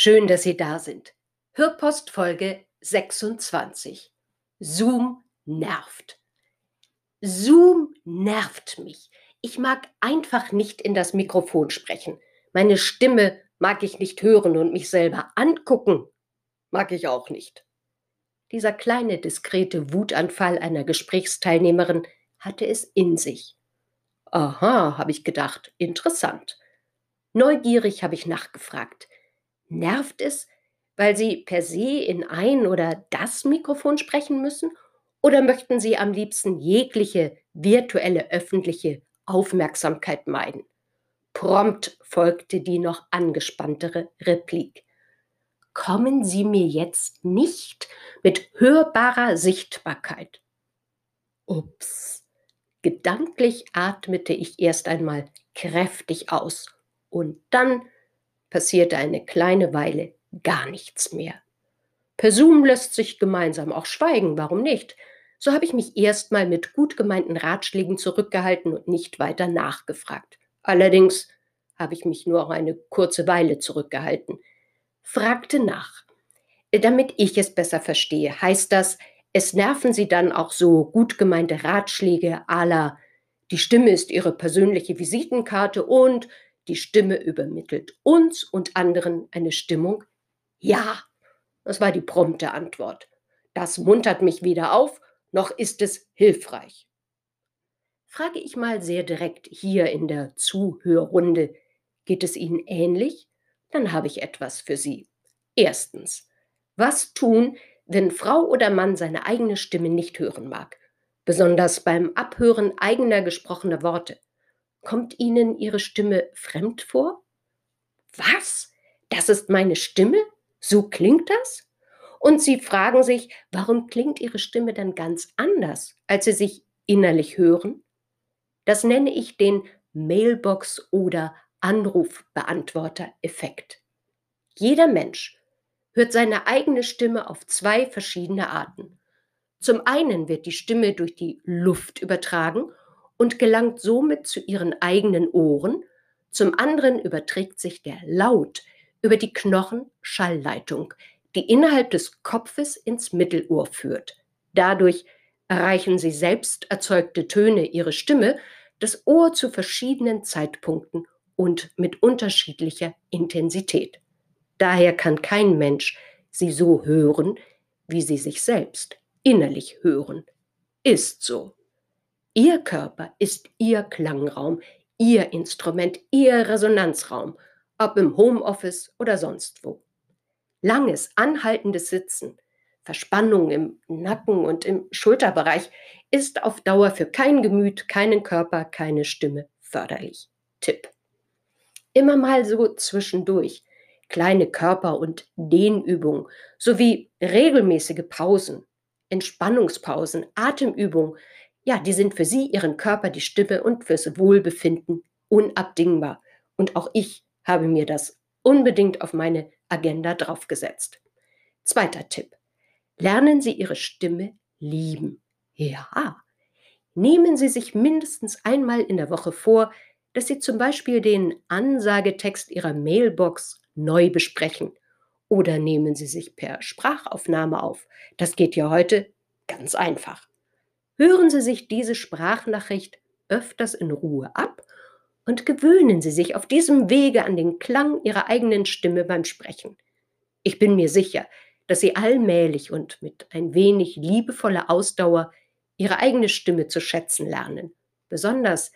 Schön, dass Sie da sind. Hörpost Folge 26. Zoom nervt. Zoom nervt mich. Ich mag einfach nicht in das Mikrofon sprechen. Meine Stimme mag ich nicht hören und mich selber angucken mag ich auch nicht. Dieser kleine, diskrete Wutanfall einer Gesprächsteilnehmerin hatte es in sich. Aha, habe ich gedacht, interessant. Neugierig habe ich nachgefragt. Nervt es, weil Sie per se in ein oder das Mikrofon sprechen müssen? Oder möchten Sie am liebsten jegliche virtuelle öffentliche Aufmerksamkeit meiden? Prompt folgte die noch angespanntere Replik. Kommen Sie mir jetzt nicht mit hörbarer Sichtbarkeit. Ups. Gedanklich atmete ich erst einmal kräftig aus und dann passierte eine kleine Weile gar nichts mehr. Per Zoom lässt sich gemeinsam auch schweigen, warum nicht? So habe ich mich erstmal mit gut gemeinten Ratschlägen zurückgehalten und nicht weiter nachgefragt. Allerdings habe ich mich nur auch eine kurze Weile zurückgehalten. Fragte nach. Damit ich es besser verstehe, heißt das, es nerven Sie dann auch so gut gemeinte Ratschläge la die Stimme ist Ihre persönliche Visitenkarte und die Stimme übermittelt uns und anderen eine Stimmung? Ja, das war die prompte Antwort. Das muntert mich weder auf, noch ist es hilfreich. Frage ich mal sehr direkt hier in der Zuhörrunde, geht es Ihnen ähnlich? Dann habe ich etwas für Sie. Erstens, was tun, wenn Frau oder Mann seine eigene Stimme nicht hören mag? Besonders beim Abhören eigener gesprochener Worte. Kommt Ihnen Ihre Stimme fremd vor? Was? Das ist meine Stimme? So klingt das? Und Sie fragen sich, warum klingt Ihre Stimme dann ganz anders, als Sie sich innerlich hören? Das nenne ich den Mailbox- oder Anrufbeantworter-Effekt. Jeder Mensch hört seine eigene Stimme auf zwei verschiedene Arten. Zum einen wird die Stimme durch die Luft übertragen und gelangt somit zu ihren eigenen Ohren, zum anderen überträgt sich der Laut über die Knochenschallleitung, die innerhalb des Kopfes ins Mittelohr führt. Dadurch erreichen sie selbst erzeugte Töne ihre Stimme, das Ohr zu verschiedenen Zeitpunkten und mit unterschiedlicher Intensität. Daher kann kein Mensch sie so hören, wie sie sich selbst innerlich hören. Ist so. Ihr Körper ist Ihr Klangraum, Ihr Instrument, Ihr Resonanzraum, ob im Homeoffice oder sonst wo. Langes, anhaltendes Sitzen, Verspannung im Nacken und im Schulterbereich ist auf Dauer für kein Gemüt, keinen Körper, keine Stimme förderlich. Tipp. Immer mal so zwischendurch kleine Körper- und Dehnübungen sowie regelmäßige Pausen, Entspannungspausen, Atemübungen ja, die sind für sie, ihren Körper, die Stimme und fürs Wohlbefinden unabdingbar. Und auch ich habe mir das unbedingt auf meine Agenda draufgesetzt. Zweiter Tipp. Lernen Sie Ihre Stimme lieben. Ja. Nehmen Sie sich mindestens einmal in der Woche vor, dass Sie zum Beispiel den Ansagetext Ihrer Mailbox neu besprechen. Oder nehmen Sie sich per Sprachaufnahme auf. Das geht ja heute ganz einfach. Hören Sie sich diese Sprachnachricht öfters in Ruhe ab und gewöhnen Sie sich auf diesem Wege an den Klang Ihrer eigenen Stimme beim Sprechen. Ich bin mir sicher, dass Sie allmählich und mit ein wenig liebevoller Ausdauer Ihre eigene Stimme zu schätzen lernen, besonders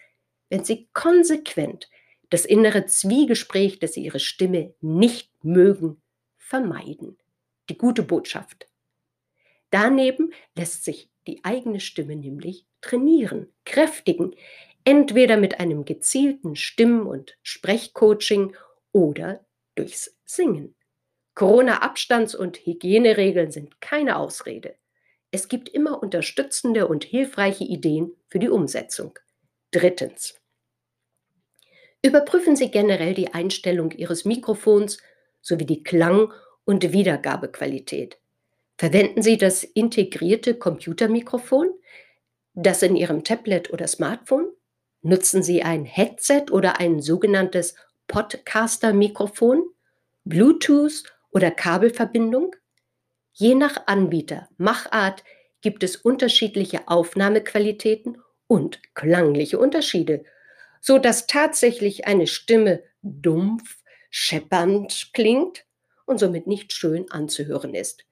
wenn Sie konsequent das innere Zwiegespräch, dass Sie Ihre Stimme nicht mögen, vermeiden. Die gute Botschaft. Daneben lässt sich die eigene Stimme nämlich trainieren, kräftigen, entweder mit einem gezielten Stimm- und Sprechcoaching oder durchs Singen. Corona-Abstands- und Hygieneregeln sind keine Ausrede. Es gibt immer unterstützende und hilfreiche Ideen für die Umsetzung. Drittens. Überprüfen Sie generell die Einstellung Ihres Mikrofons sowie die Klang- und Wiedergabequalität. Verwenden Sie das integrierte Computermikrofon, das in Ihrem Tablet oder Smartphone? Nutzen Sie ein Headset oder ein sogenanntes Podcaster-Mikrofon, Bluetooth oder Kabelverbindung? Je nach Anbieter, Machart gibt es unterschiedliche Aufnahmequalitäten und klangliche Unterschiede, so dass tatsächlich eine Stimme dumpf, scheppernd klingt und somit nicht schön anzuhören ist.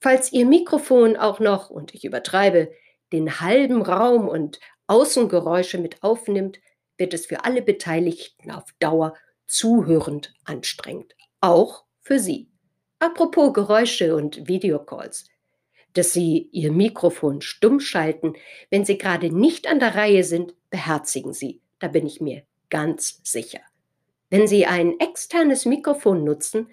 Falls Ihr Mikrofon auch noch, und ich übertreibe, den halben Raum und Außengeräusche mit aufnimmt, wird es für alle Beteiligten auf Dauer zuhörend anstrengend. Auch für Sie. Apropos Geräusche und Videocalls. Dass Sie Ihr Mikrofon stumm schalten, wenn Sie gerade nicht an der Reihe sind, beherzigen Sie. Da bin ich mir ganz sicher. Wenn Sie ein externes Mikrofon nutzen,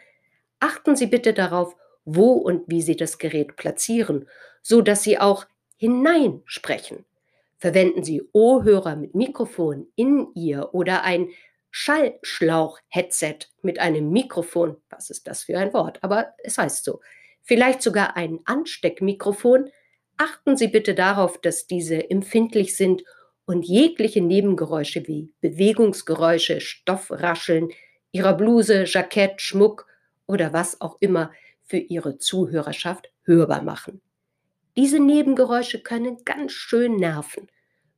achten Sie bitte darauf, wo und wie Sie das Gerät platzieren, so dass Sie auch hineinsprechen. Verwenden Sie Ohrhörer mit Mikrofon in Ihr oder ein Schallschlauch-Headset mit einem Mikrofon. Was ist das für ein Wort? Aber es heißt so. Vielleicht sogar ein Ansteckmikrofon. Achten Sie bitte darauf, dass diese empfindlich sind und jegliche Nebengeräusche wie Bewegungsgeräusche, Stoffrascheln Ihrer Bluse, Jackett, Schmuck oder was auch immer für Ihre Zuhörerschaft hörbar machen. Diese Nebengeräusche können ganz schön nerven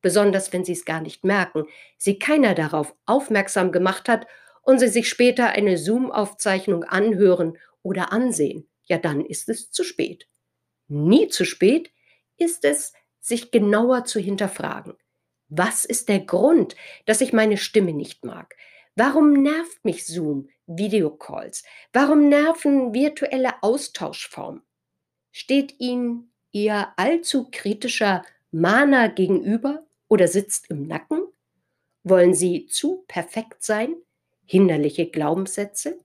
besonders wenn sie es gar nicht merken, sie keiner darauf aufmerksam gemacht hat und sie sich später eine Zoom-Aufzeichnung anhören oder ansehen, ja dann ist es zu spät. Nie zu spät ist es, sich genauer zu hinterfragen. Was ist der Grund, dass ich meine Stimme nicht mag? Warum nervt mich Zoom, Videocalls? Warum nerven virtuelle Austauschformen? Steht Ihnen Ihr allzu kritischer Mana gegenüber oder sitzt im Nacken? Wollen Sie zu perfekt sein? Hinderliche Glaubenssätze?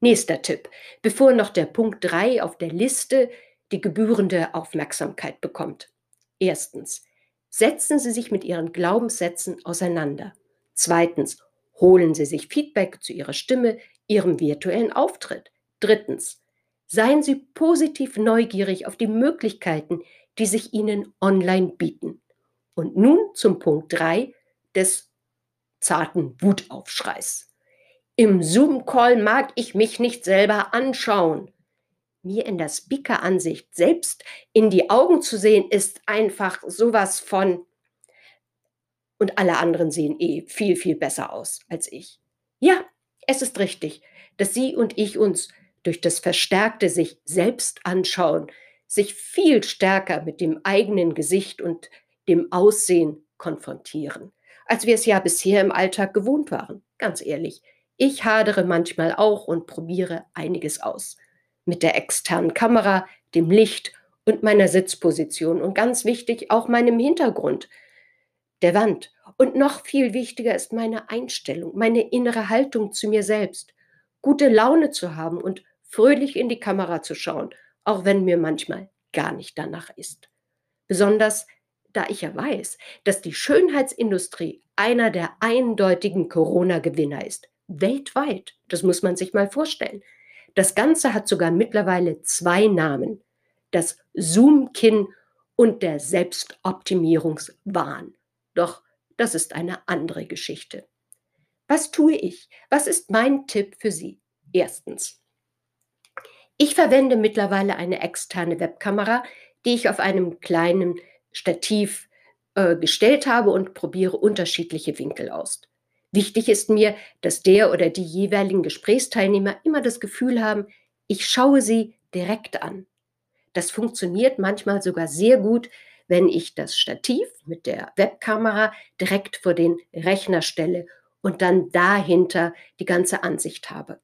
Nächster Tipp, bevor noch der Punkt 3 auf der Liste die gebührende Aufmerksamkeit bekommt. Erstens, setzen Sie sich mit Ihren Glaubenssätzen auseinander. Zweitens, holen Sie sich Feedback zu Ihrer Stimme, Ihrem virtuellen Auftritt. Drittens, seien Sie positiv neugierig auf die Möglichkeiten, die sich Ihnen online bieten. Und nun zum Punkt 3 des zarten Wutaufschreis. Im Zoom-Call mag ich mich nicht selber anschauen. Mir in der Speaker-Ansicht selbst in die Augen zu sehen, ist einfach sowas von. Und alle anderen sehen eh viel, viel besser aus als ich. Ja, es ist richtig, dass Sie und ich uns durch das verstärkte sich selbst anschauen, sich viel stärker mit dem eigenen Gesicht und dem Aussehen konfrontieren, als wir es ja bisher im Alltag gewohnt waren. Ganz ehrlich, ich hadere manchmal auch und probiere einiges aus. Mit der externen Kamera, dem Licht und meiner Sitzposition und ganz wichtig auch meinem Hintergrund, der Wand. Und noch viel wichtiger ist meine Einstellung, meine innere Haltung zu mir selbst. Gute Laune zu haben und fröhlich in die Kamera zu schauen, auch wenn mir manchmal gar nicht danach ist. Besonders da ich ja weiß, dass die Schönheitsindustrie einer der eindeutigen Corona-Gewinner ist. Weltweit. Das muss man sich mal vorstellen. Das Ganze hat sogar mittlerweile zwei Namen. Das Zoom-Kinn und der Selbstoptimierungswahn. Doch das ist eine andere Geschichte. Was tue ich? Was ist mein Tipp für Sie? Erstens. Ich verwende mittlerweile eine externe Webkamera, die ich auf einem kleinen Stativ äh, gestellt habe und probiere unterschiedliche Winkel aus. Wichtig ist mir, dass der oder die jeweiligen Gesprächsteilnehmer immer das Gefühl haben, ich schaue sie direkt an. Das funktioniert manchmal sogar sehr gut, wenn ich das Stativ mit der Webkamera direkt vor den Rechner stelle und dann dahinter die ganze Ansicht habe.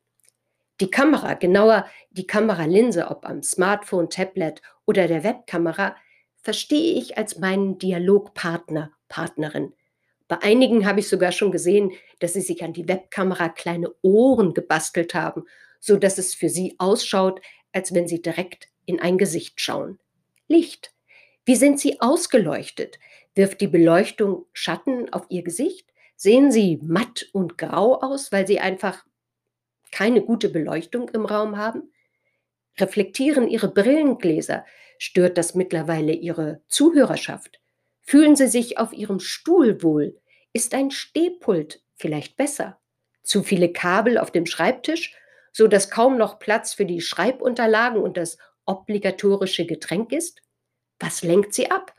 Die Kamera, genauer die Kameralinse, ob am Smartphone, Tablet oder der Webkamera, verstehe ich als meinen Dialogpartner, Partnerin. Bei einigen habe ich sogar schon gesehen, dass sie sich an die Webkamera kleine Ohren gebastelt haben, so dass es für Sie ausschaut, als wenn Sie direkt in ein Gesicht schauen. Licht. Wie sind Sie ausgeleuchtet? Wirft die Beleuchtung Schatten auf Ihr Gesicht? Sehen Sie matt und grau aus, weil Sie einfach keine gute Beleuchtung im Raum haben? Reflektieren Ihre Brillengläser? Stört das mittlerweile Ihre Zuhörerschaft? Fühlen Sie sich auf Ihrem Stuhl wohl? Ist ein Stehpult vielleicht besser? Zu viele Kabel auf dem Schreibtisch, so dass kaum noch Platz für die Schreibunterlagen und das obligatorische Getränk ist? Was lenkt Sie ab?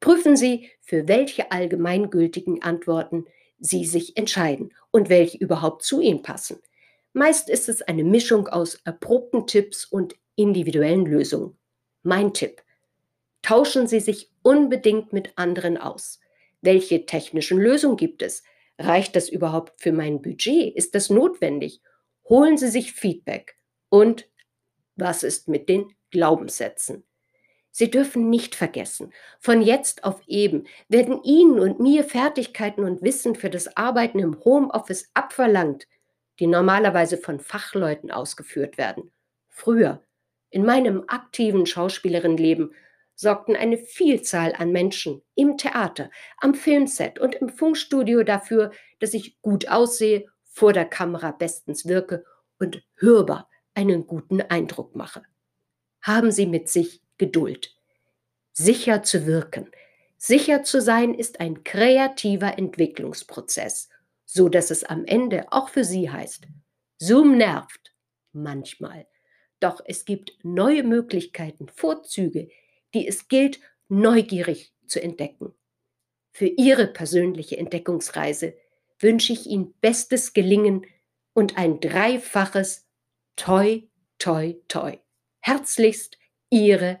Prüfen Sie, für welche allgemeingültigen Antworten Sie sich entscheiden und welche überhaupt zu Ihnen passen. Meist ist es eine Mischung aus erprobten Tipps und individuellen Lösungen. Mein Tipp. Tauschen Sie sich unbedingt mit anderen aus. Welche technischen Lösungen gibt es? Reicht das überhaupt für mein Budget? Ist das notwendig? Holen Sie sich Feedback. Und was ist mit den Glaubenssätzen? Sie dürfen nicht vergessen, von jetzt auf eben werden Ihnen und mir Fertigkeiten und Wissen für das Arbeiten im Homeoffice abverlangt, die normalerweise von Fachleuten ausgeführt werden. Früher, in meinem aktiven Schauspielerinnenleben, sorgten eine Vielzahl an Menschen im Theater, am Filmset und im Funkstudio dafür, dass ich gut aussehe, vor der Kamera bestens wirke und hörbar einen guten Eindruck mache. Haben Sie mit sich Geduld. Sicher zu wirken. Sicher zu sein ist ein kreativer Entwicklungsprozess, so dass es am Ende auch für Sie heißt, Zoom nervt manchmal. Doch es gibt neue Möglichkeiten, Vorzüge, die es gilt, neugierig zu entdecken. Für Ihre persönliche Entdeckungsreise wünsche ich Ihnen bestes Gelingen und ein dreifaches Toi, Toi, Toi. Herzlichst, Ihre